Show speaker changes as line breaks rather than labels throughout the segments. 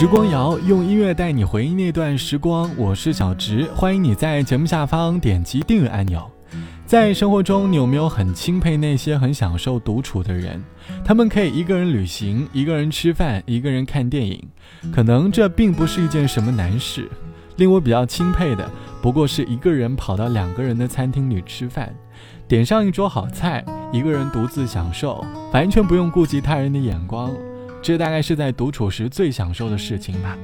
时光谣用音乐带你回忆那段时光，我是小植，欢迎你在节目下方点击订阅按钮。在生活中，你有没有很钦佩那些很享受独处的人？他们可以一个人旅行，一个人吃饭，一个人看电影。可能这并不是一件什么难事。令我比较钦佩的，不过是一个人跑到两个人的餐厅里吃饭，点上一桌好菜，一个人独自享受，完全不用顾及他人的眼光。这大概是在独处时最享受的事情吧。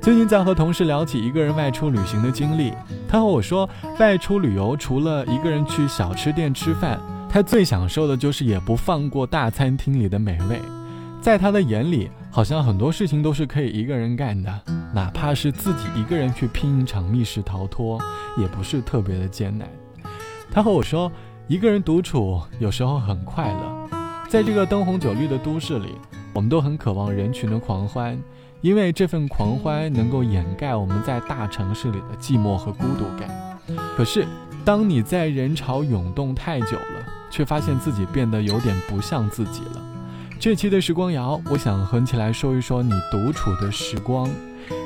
最近在和同事聊起一个人外出旅行的经历，他和我说，外出旅游除了一个人去小吃店吃饭，他最享受的就是也不放过大餐厅里的美味。在他的眼里，好像很多事情都是可以一个人干的，哪怕是自己一个人去拼一场密室逃脱，也不是特别的艰难。他和我说，一个人独处有时候很快乐，在这个灯红酒绿的都市里。我们都很渴望人群的狂欢，因为这份狂欢能够掩盖我们在大城市里的寂寞和孤独感。可是，当你在人潮涌动太久了，却发现自己变得有点不像自己了。这期的时光谣，我想和你起来说一说你独处的时光。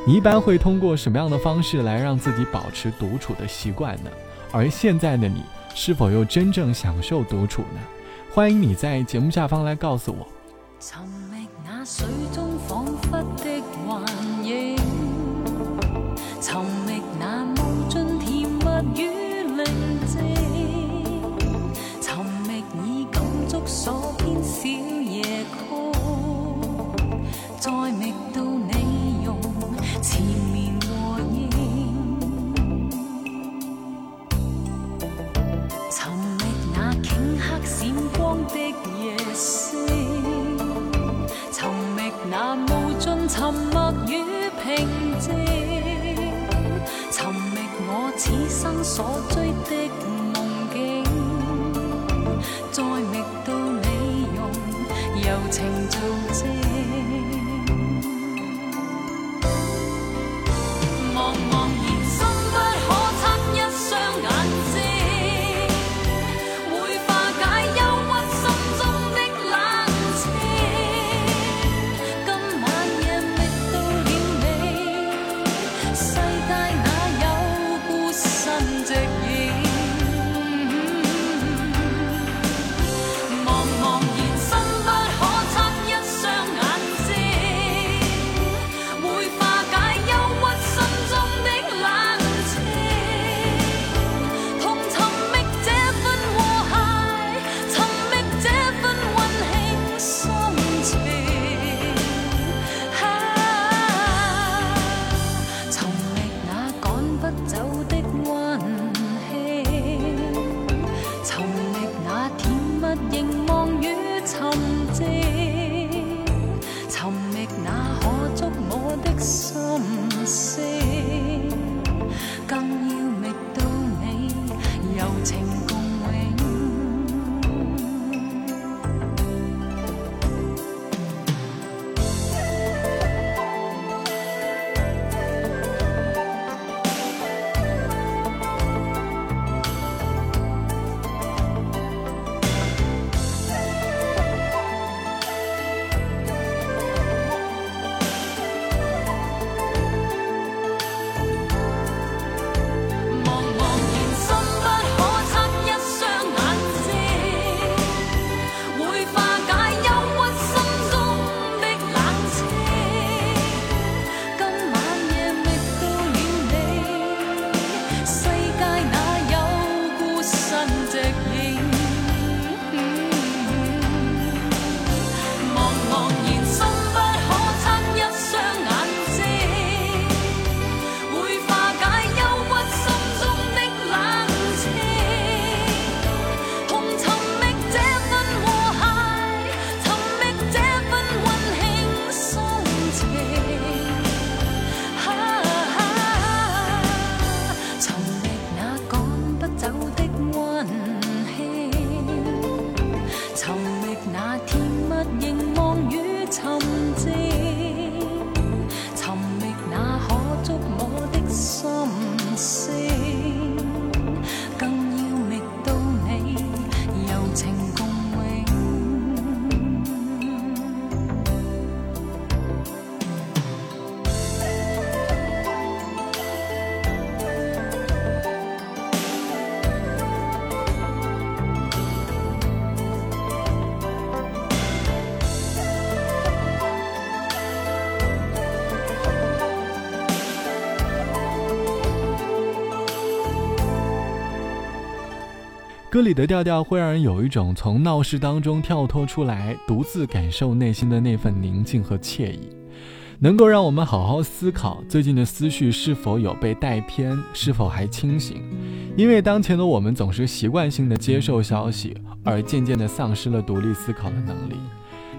你一般会通过什么样的方式来让自己保持独处的习惯呢？而现在的你，是否又真正享受独处呢？欢迎你在节目下方来告诉我。
水中仿佛的幻影，寻觅那无尽甜蜜与沉默与平静，寻觅我此生所追的梦境，再觅到你用柔情做证。
歌里的调调会让人有一种从闹市当中跳脱出来，独自感受内心的那份宁静和惬意，能够让我们好好思考最近的思绪是否有被带偏，是否还清醒。因为当前的我们总是习惯性的接受消息，而渐渐的丧失了独立思考的能力。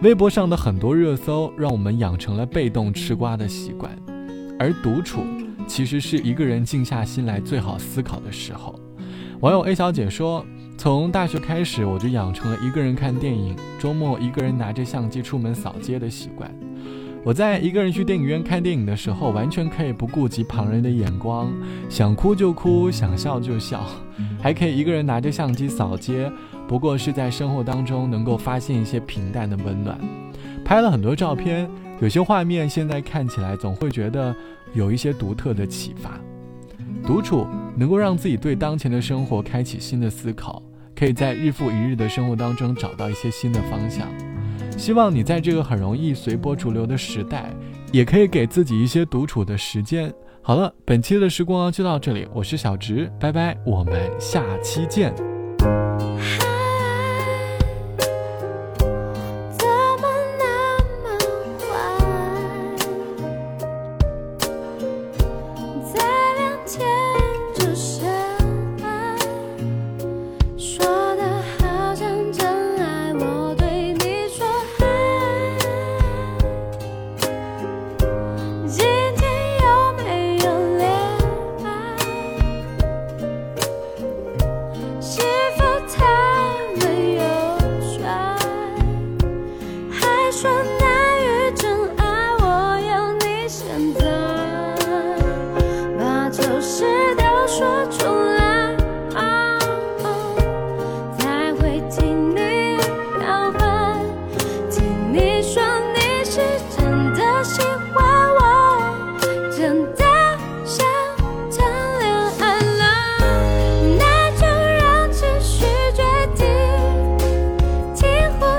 微博上的很多热搜让我们养成了被动吃瓜的习惯，而独处其实是一个人静下心来最好思考的时候。网友 A 小姐说。从大学开始，我就养成了一个人看电影，周末一个人拿着相机出门扫街的习惯。我在一个人去电影院看电影的时候，完全可以不顾及旁人的眼光，想哭就哭，想笑就笑，还可以一个人拿着相机扫街。不过是在生活当中能够发现一些平淡的温暖，拍了很多照片，有些画面现在看起来总会觉得有一些独特的启发。独处能够让自己对当前的生活开启新的思考。可以在日复一日的生活当中找到一些新的方向。希望你在这个很容易随波逐流的时代，也可以给自己一些独处的时间。好了，本期的时光就到这里，我是小直，拜拜，我们下期见。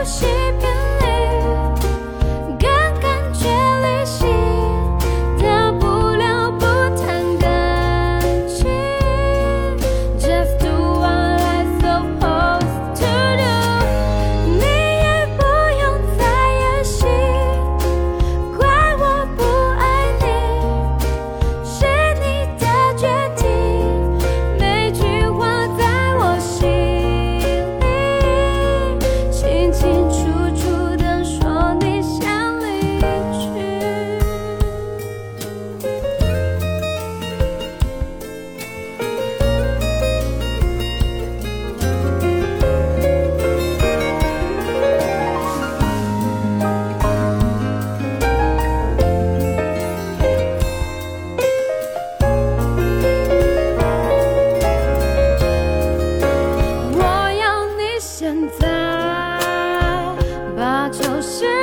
心现在把球。